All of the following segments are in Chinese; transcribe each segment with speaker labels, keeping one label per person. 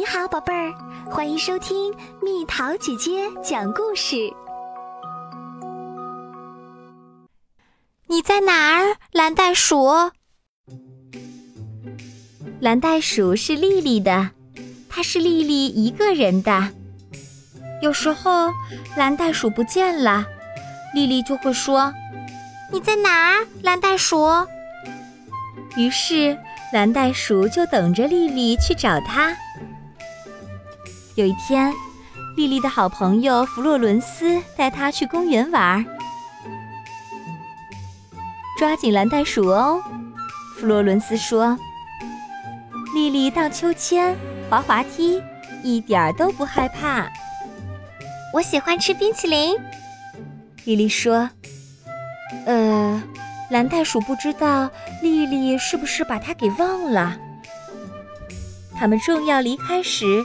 Speaker 1: 你好，宝贝儿，欢迎收听蜜桃姐姐讲故事。
Speaker 2: 你在哪儿，蓝袋鼠？
Speaker 3: 蓝袋鼠是丽丽的，它是丽丽一个人的。有时候蓝袋鼠不见了，丽丽就会说：“
Speaker 2: 你在哪儿，蓝袋鼠？”
Speaker 3: 于是蓝袋鼠就等着丽丽去找它。有一天，丽丽的好朋友弗洛伦斯带她去公园玩，抓紧蓝袋鼠哦！弗洛伦斯说。丽丽荡秋千、滑滑梯，一点儿都不害怕。
Speaker 2: 我喜欢吃冰淇淋，
Speaker 3: 丽丽说。呃，蓝袋鼠不知道丽丽是不是把它给忘了。他们正要离开时，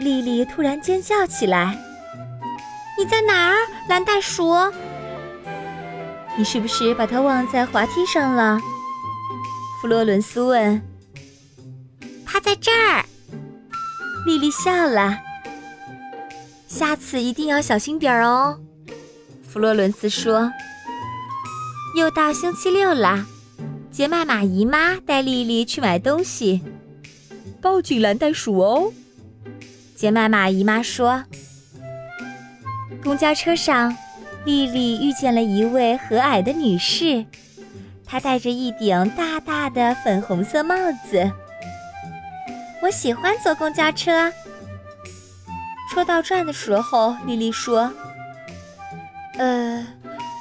Speaker 3: 丽丽突然尖叫起来：“
Speaker 2: 你在哪儿，蓝袋鼠？
Speaker 3: 你是不是把它忘在滑梯上了？”弗洛伦斯问。
Speaker 2: 它在这儿，
Speaker 3: 丽丽笑了。下次一定要小心点儿哦，弗洛伦斯说。又到星期六了，杰麦玛姨妈带丽丽去买东西，抱紧蓝袋鼠哦。杰麦玛姨妈说。公交车上，丽丽遇见了一位和蔼的女士，她戴着一顶大大的粉红色帽子。
Speaker 2: 我喜欢坐公交车。
Speaker 3: 车到站的时候，丽丽说：“呃，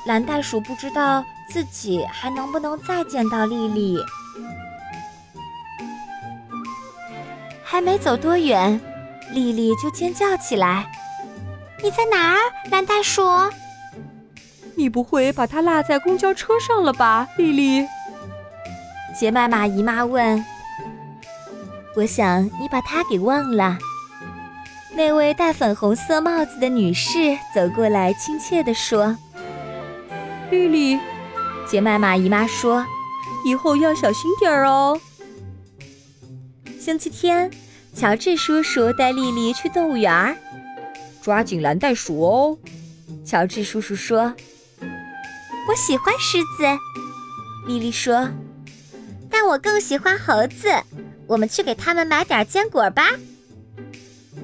Speaker 3: 蓝袋鼠不知道自己还能不能再见到丽丽。”还没走多远，丽丽就尖叫起来：“
Speaker 2: 你在哪儿，蓝袋鼠？
Speaker 4: 你不会把它落在公交车上了吧，丽丽？”
Speaker 3: 杰麦玛姨妈问。我想你把它给忘了。那位戴粉红色帽子的女士走过来，亲切地说：“
Speaker 4: 丽丽，
Speaker 3: 杰麦玛姨妈说，以后要小心点儿哦。”星期天，乔治叔叔带丽丽去动物园，抓紧蓝袋鼠哦。乔治叔叔说：“
Speaker 2: 我喜欢狮子。”
Speaker 3: 丽丽说：“
Speaker 2: 但我更喜欢猴子。”我们去给他们买点坚果吧。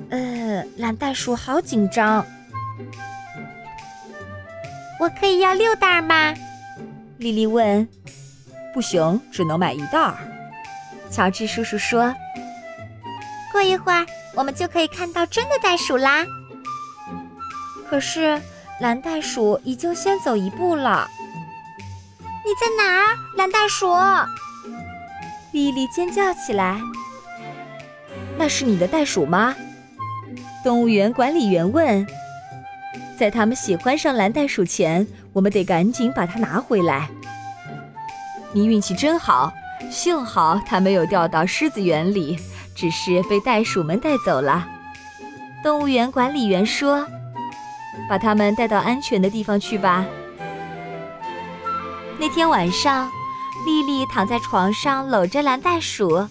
Speaker 3: 呃，蓝袋鼠好紧张。
Speaker 2: 我可以要六袋吗？
Speaker 3: 丽丽问。
Speaker 4: 不行，只能买一袋。
Speaker 3: 乔治叔叔说。
Speaker 2: 过一会儿，我们就可以看到真的袋鼠啦。
Speaker 3: 可是蓝袋鼠已经先走一步了。
Speaker 2: 你在哪儿，蓝袋鼠？
Speaker 3: 莉莉尖叫起来：“那是你的袋鼠吗？”动物园管理员问。在他们喜欢上蓝袋鼠前，我们得赶紧把它拿回来。你运气真好，幸好它没有掉到狮子园里，只是被袋鼠们带走了。动物园管理员说：“把它们带到安全的地方去吧。”那天晚上。丽丽躺在床上，搂着蓝袋鼠。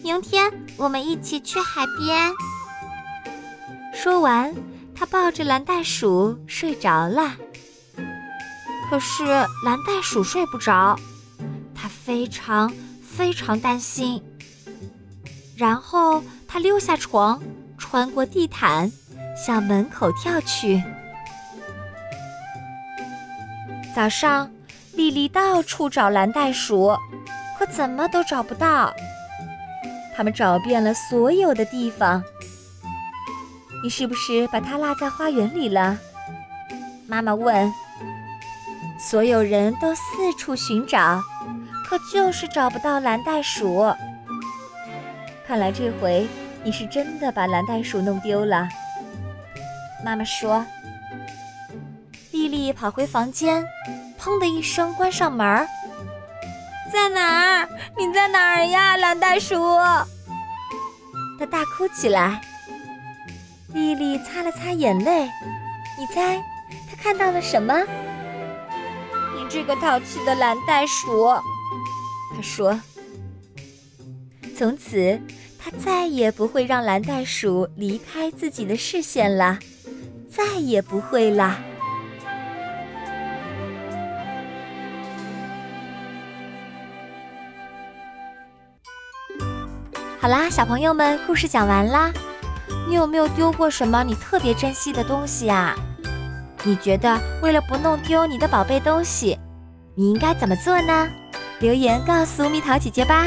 Speaker 2: 明天我们一起去海边。
Speaker 3: 说完，她抱着蓝袋鼠睡着了。可是蓝袋鼠睡不着，它非常非常担心。然后它溜下床，穿过地毯，向门口跳去。早上。丽丽到处找蓝袋鼠，可怎么都找不到。他们找遍了所有的地方。你是不是把它落在花园里了？妈妈问。所有人都四处寻找，可就是找不到蓝袋鼠。看来这回你是真的把蓝袋鼠弄丢了。妈妈说。丽丽跑回房间。砰的一声，关上门儿。
Speaker 2: 在哪儿？你在哪儿呀，蓝袋鼠？
Speaker 3: 他大哭起来。丽丽擦了擦眼泪。你猜，她看到了什么？
Speaker 2: 你这个淘气的蓝袋鼠，
Speaker 3: 她说。从此，他再也不会让蓝袋鼠离开自己的视线了，再也不会啦。好啦，小朋友们，故事讲完啦。你有没有丢过什么你特别珍惜的东西啊？你觉得为了不弄丢你的宝贝东西，你应该怎么做呢？留言告诉蜜桃姐姐吧。